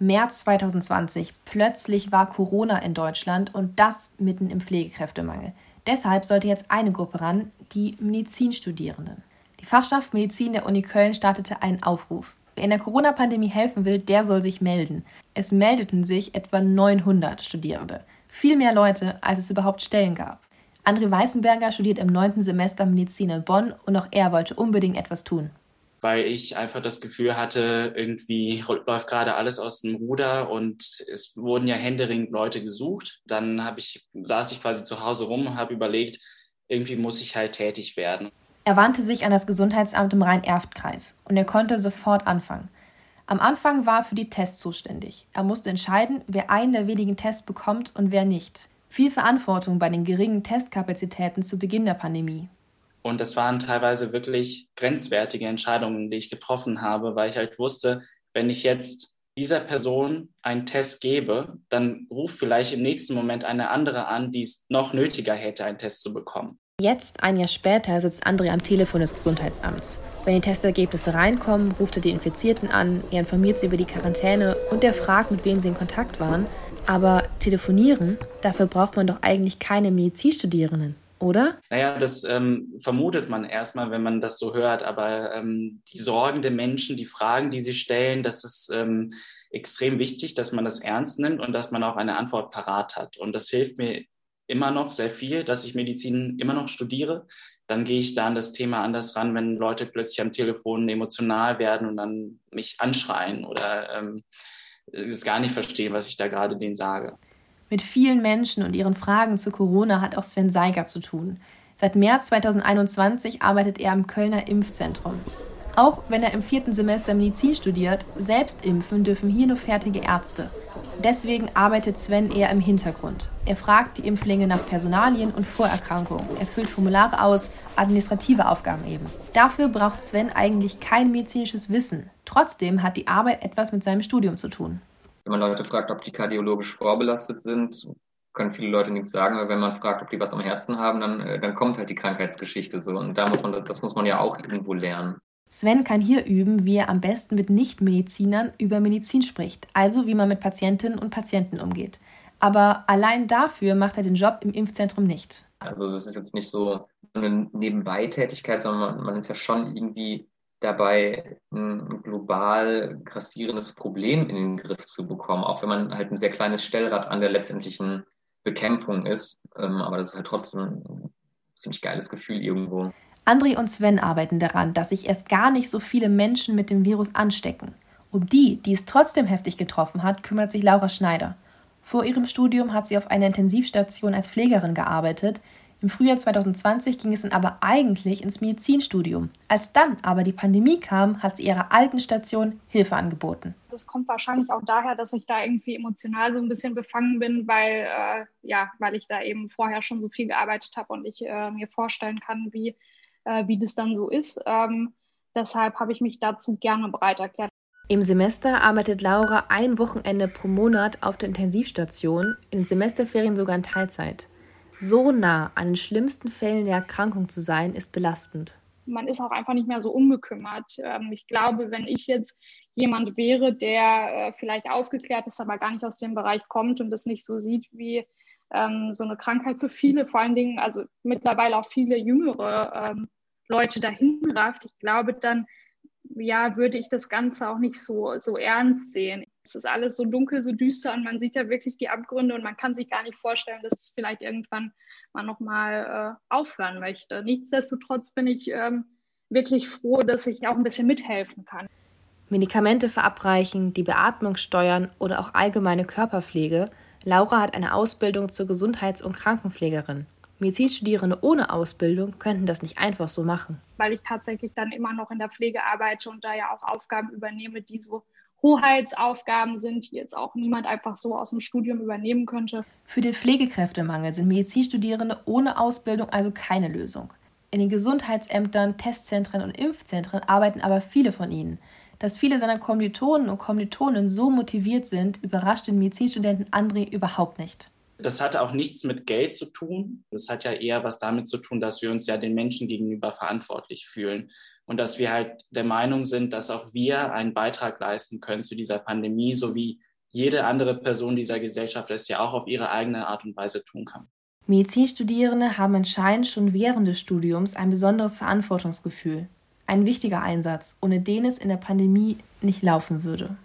März 2020. Plötzlich war Corona in Deutschland und das mitten im Pflegekräftemangel. Deshalb sollte jetzt eine Gruppe ran, die Medizinstudierenden. Die Fachschaft Medizin der Uni Köln startete einen Aufruf. Wer in der Corona-Pandemie helfen will, der soll sich melden. Es meldeten sich etwa 900 Studierende. Viel mehr Leute, als es überhaupt Stellen gab. André Weißenberger studiert im neunten Semester Medizin in Bonn und auch er wollte unbedingt etwas tun weil ich einfach das Gefühl hatte, irgendwie läuft gerade alles aus dem Ruder und es wurden ja händeringend Leute gesucht. Dann habe ich, saß ich quasi zu Hause rum und habe überlegt, irgendwie muss ich halt tätig werden. Er wandte sich an das Gesundheitsamt im Rhein-Erft-Kreis und er konnte sofort anfangen. Am Anfang war er für die Tests zuständig. Er musste entscheiden, wer einen der wenigen Tests bekommt und wer nicht. Viel Verantwortung bei den geringen Testkapazitäten zu Beginn der Pandemie. Und das waren teilweise wirklich grenzwertige Entscheidungen, die ich getroffen habe, weil ich halt wusste, wenn ich jetzt dieser Person einen Test gebe, dann ruft vielleicht im nächsten Moment eine andere an, die es noch nötiger hätte, einen Test zu bekommen. Jetzt, ein Jahr später, sitzt André am Telefon des Gesundheitsamts. Wenn die Testergebnisse reinkommen, ruft er die Infizierten an, er informiert sie über die Quarantäne und er fragt, mit wem sie in Kontakt waren. Aber telefonieren, dafür braucht man doch eigentlich keine Medizinstudierenden oder? Naja, das ähm, vermutet man erstmal, wenn man das so hört, aber ähm, die Sorgen der Menschen, die Fragen, die sie stellen, das ist ähm, extrem wichtig, dass man das ernst nimmt und dass man auch eine Antwort parat hat. Und das hilft mir immer noch sehr viel, dass ich Medizin immer noch studiere. Dann gehe ich da an das Thema anders ran, wenn Leute plötzlich am Telefon emotional werden und dann mich anschreien oder ähm, es gar nicht verstehen, was ich da gerade denen sage. Mit vielen Menschen und ihren Fragen zu Corona hat auch Sven Seiger zu tun. Seit März 2021 arbeitet er am Kölner Impfzentrum. Auch wenn er im vierten Semester Medizin studiert, selbst impfen dürfen hier nur fertige Ärzte. Deswegen arbeitet Sven eher im Hintergrund. Er fragt die Impflinge nach Personalien und Vorerkrankungen. Er füllt Formulare aus, administrative Aufgaben eben. Dafür braucht Sven eigentlich kein medizinisches Wissen. Trotzdem hat die Arbeit etwas mit seinem Studium zu tun wenn man Leute fragt, ob die kardiologisch vorbelastet sind, können viele Leute nichts sagen, aber wenn man fragt, ob die was am Herzen haben, dann, äh, dann kommt halt die Krankheitsgeschichte so. Und da muss man, das muss man ja auch irgendwo lernen. Sven kann hier üben, wie er am besten mit Nichtmedizinern über Medizin spricht, also wie man mit Patientinnen und Patienten umgeht. Aber allein dafür macht er den Job im Impfzentrum nicht. Also das ist jetzt nicht so eine Nebenbeitätigkeit, sondern man, man ist ja schon irgendwie dabei, ein global grassierendes Problem in den Griff zu bekommen, auch wenn man halt ein sehr kleines Stellrad an der letztendlichen Bekämpfung ist. Ähm, aber das ist halt trotzdem ein ziemlich geiles Gefühl irgendwo. André und Sven arbeiten daran, dass sich erst gar nicht so viele Menschen mit dem Virus anstecken. Um die, die es trotzdem heftig getroffen hat, kümmert sich Laura Schneider. Vor ihrem Studium hat sie auf einer Intensivstation als Pflegerin gearbeitet, im Frühjahr 2020 ging es dann aber eigentlich ins Medizinstudium. Als dann aber die Pandemie kam, hat sie ihrer alten Station Hilfe angeboten. Das kommt wahrscheinlich auch daher, dass ich da irgendwie emotional so ein bisschen befangen bin, weil, äh, ja, weil ich da eben vorher schon so viel gearbeitet habe und ich äh, mir vorstellen kann, wie, äh, wie das dann so ist. Ähm, deshalb habe ich mich dazu gerne bereit erklärt. Im Semester arbeitet Laura ein Wochenende pro Monat auf der Intensivstation, in den Semesterferien sogar in Teilzeit. So nah an den schlimmsten Fällen der Erkrankung zu sein, ist belastend. Man ist auch einfach nicht mehr so unbekümmert. Ähm, ich glaube, wenn ich jetzt jemand wäre, der äh, vielleicht aufgeklärt ist, aber gar nicht aus dem Bereich kommt und das nicht so sieht, wie ähm, so eine Krankheit so viele, vor allen Dingen, also mittlerweile auch viele jüngere ähm, Leute dahin rafft, ich glaube, dann ja, würde ich das Ganze auch nicht so, so ernst sehen. Es ist alles so dunkel, so düster und man sieht ja wirklich die Abgründe und man kann sich gar nicht vorstellen, dass es vielleicht irgendwann mal nochmal äh, aufhören möchte. Nichtsdestotrotz bin ich ähm, wirklich froh, dass ich auch ein bisschen mithelfen kann. Medikamente verabreichen, die Beatmung steuern oder auch allgemeine Körperpflege. Laura hat eine Ausbildung zur Gesundheits- und Krankenpflegerin. Medizinstudierende ohne Ausbildung könnten das nicht einfach so machen. Weil ich tatsächlich dann immer noch in der Pflege arbeite und da ja auch Aufgaben übernehme, die so Hoheitsaufgaben sind, die jetzt auch niemand einfach so aus dem Studium übernehmen könnte. Für den Pflegekräftemangel sind Medizinstudierende ohne Ausbildung also keine Lösung. In den Gesundheitsämtern, Testzentren und Impfzentren arbeiten aber viele von ihnen. Dass viele seiner Kommilitonen und Kommilitonen so motiviert sind, überrascht den Medizinstudenten André überhaupt nicht. Das hat auch nichts mit Geld zu tun. Das hat ja eher was damit zu tun, dass wir uns ja den Menschen gegenüber verantwortlich fühlen und dass wir halt der Meinung sind, dass auch wir einen Beitrag leisten können zu dieser Pandemie, so wie jede andere Person dieser Gesellschaft es ja auch auf ihre eigene Art und Weise tun kann. Medizinstudierende haben anscheinend schon während des Studiums ein besonderes Verantwortungsgefühl. Ein wichtiger Einsatz, ohne den es in der Pandemie nicht laufen würde.